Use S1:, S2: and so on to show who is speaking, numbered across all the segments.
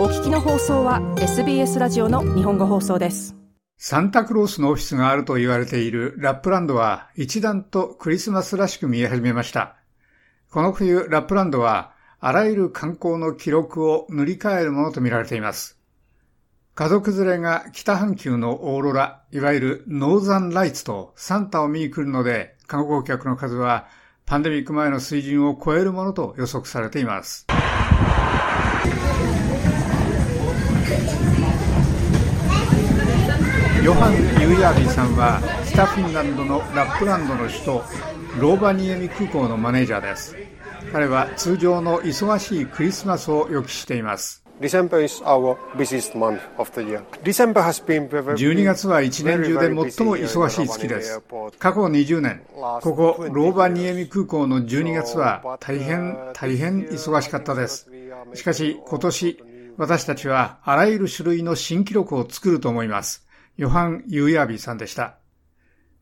S1: お聞きの放送は SBS ラジオの日本語放送です。
S2: サンタクロースのオフィスがあると言われているラップランドは一段とクリスマスらしく見え始めました。この冬、ラップランドはあらゆる観光の記録を塗り替えるものと見られています。家族連れが北半球のオーロラ、いわゆるノーザンライツとサンタを見に来るので、観光客の数はパンデミック前の水準を超えるものと予測されています。ヨハン・ユーヤービーさんは北フィンランドのラップランドの首都ローバニエミ空港のマネージャーです彼は通常の忙しいクリスマスを予期しています12月は一年中で最も忙しい月です。過去20年、ここローバニエミ空港の12月は大変大変忙しかったです。しかし今年、私たちはあらゆる種類の新記録を作ると思います。ヨハン・ユーヤービーさんでした。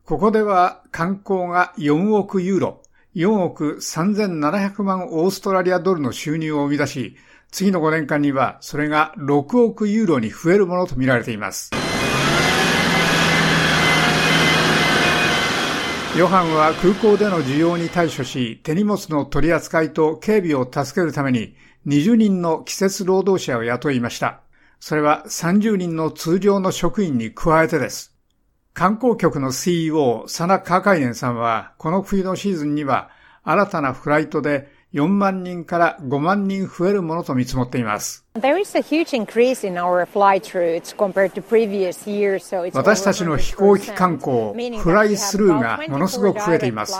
S2: ここでは観光が4億ユーロ、4億3700万オーストラリアドルの収入を生み出し、次の5年間にはそれが6億ユーロに増えるものとみられています。ヨハンは空港での需要に対処し、手荷物の取り扱いと警備を助けるために20人の季節労働者を雇いました。それは30人の通常の職員に加えてです。観光局の CEO、サナ・カーカイネンさんは、この冬のシーズンには、新たなフライトで4万人から5万人増えるものと見積もっています。私たちの飛行機観光、フライスルーがものすごく増えています。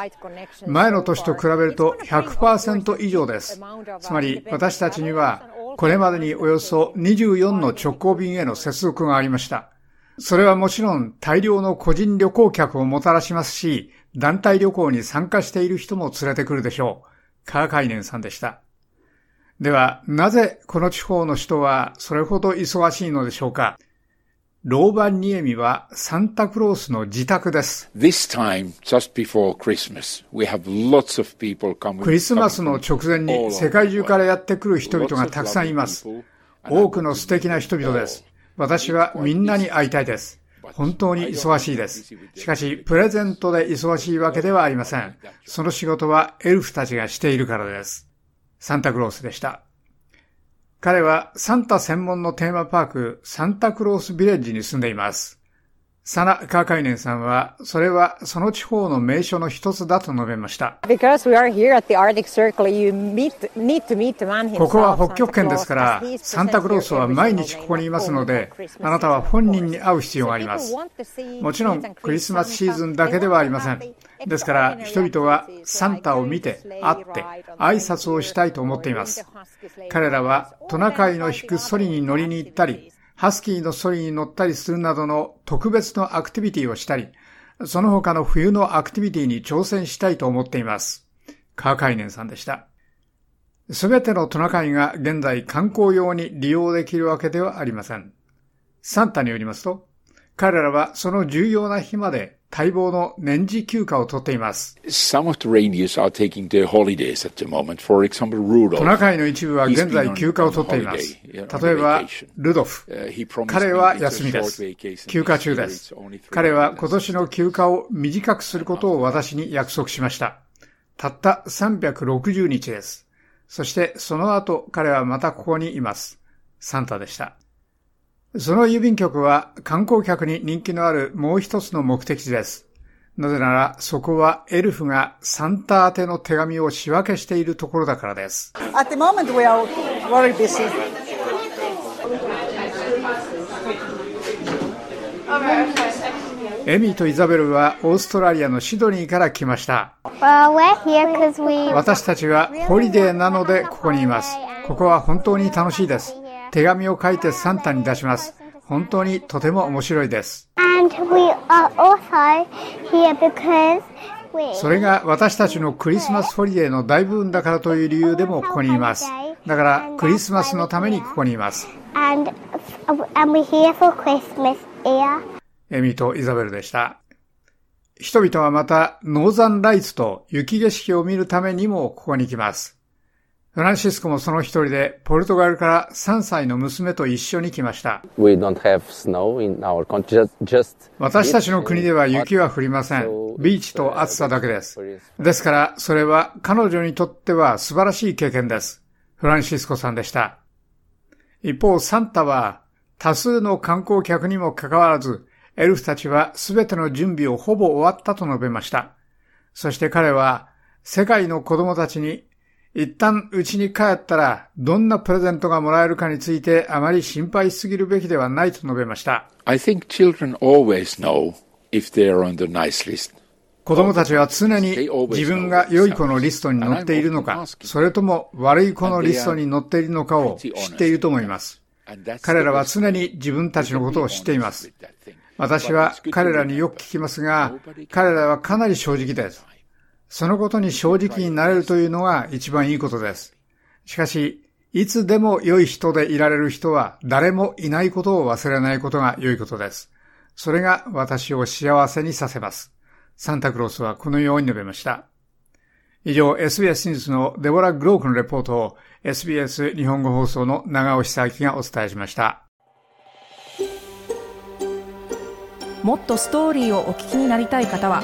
S2: 前の年と比べると100%以上です。つまり私たちにはこれまでにおよそ24の直行便への接続がありました。それはもちろん大量の個人旅行客をもたらしますし、団体旅行に参加している人も連れてくるでしょう。カーカイネンさんでした。では、なぜこの地方の人はそれほど忙しいのでしょうか？ローバンニエミはサンタクロースの自宅です。クリスマスの直前に世界中からやってくる人々がたくさんいます。多くの素敵な人々です。私はみんなに会いたいです。本当に忙しいです。しかし、プレゼントで忙しいわけではありません。その仕事はエルフたちがしているからです。サンタクロースでした。彼はサンタ専門のテーマパーク、サンタクロースビレッジに住んでいます。サナ・カーカイネンさんは、それはその地方の名所の一つだと述べました。ここは北極圏ですから、サンタクロースは毎日ここにいますので、あなたは本人に会う必要があります。もちろん、クリスマスシーズンだけではありません。ですから、人々はサンタを見て、会って、挨拶をしたいと思っています。彼らはトナカイの引くソリに乗りに行ったり、ハスキーのソリに乗ったりするなどの特別のアクティビティをしたり、その他の冬のアクティビティに挑戦したいと思っています。カーカイネンさんでした。すべてのトナカイが現在観光用に利用できるわけではありません。サンタによりますと、彼らはその重要な日まで待望の年次休暇を取っています。トナカイの一部は現在休暇を取っています。例えば、ルドフ。彼は休みです。休暇中です。彼は今年の休暇を短くすることを私に約束しました。たった360日です。そしてその後彼はまたここにいます。サンタでした。その郵便局は観光客に人気のあるもう一つの目的地です。なぜなら、そこはエルフがサンタ宛ての手紙を仕分けしているところだからです。エミーとイザベルはオーストラリアのシドニーから来ました。私たちはホリデーなのでここにいます。ここは本当に楽しいです。手紙を書いてサンタに出します。本当にとても面白いです。それが私たちのクリスマスホリデーの大部分だからという理由でもここにいます。だからクリスマスのためにここにいます。エミとイザベルでした。人々はまたノーザンライツと雪景色を見るためにもここに来ます。フランシスコもその一人で、ポルトガルから3歳の娘と一緒に来ました。私たちの国では雪は降りません。ビーチと暑さだけです。ですから、それは彼女にとっては素晴らしい経験です。フランシスコさんでした。一方、サンタは多数の観光客にもかかわらず、エルフたちは全ての準備をほぼ終わったと述べました。そして彼は世界の子供たちに一旦家に帰ったらどんなプレゼントがもらえるかについてあまり心配しすぎるべきではないと述べました。I think children always know if they are on the nice list. 子供たちは常に自分が良い子のリストに載っているのか、それとも悪い子のリストに載っているのかを知っていると思います。彼らは常に自分たちのことを知っています。私は彼らによく聞きますが、彼らはかなり正直です。そのことに正直になれるというのが一番いいことです。しかし、いつでも良い人でいられる人は誰もいないことを忘れないことが良いことです。それが私を幸せにさせます。サンタクロースはこのように述べました。以上、SBS ニュースのデボラ・グロークのレポートを SBS 日本語放送の長尾久明がお伝えしました。
S1: もっとストーリーをお聞きになりたい方は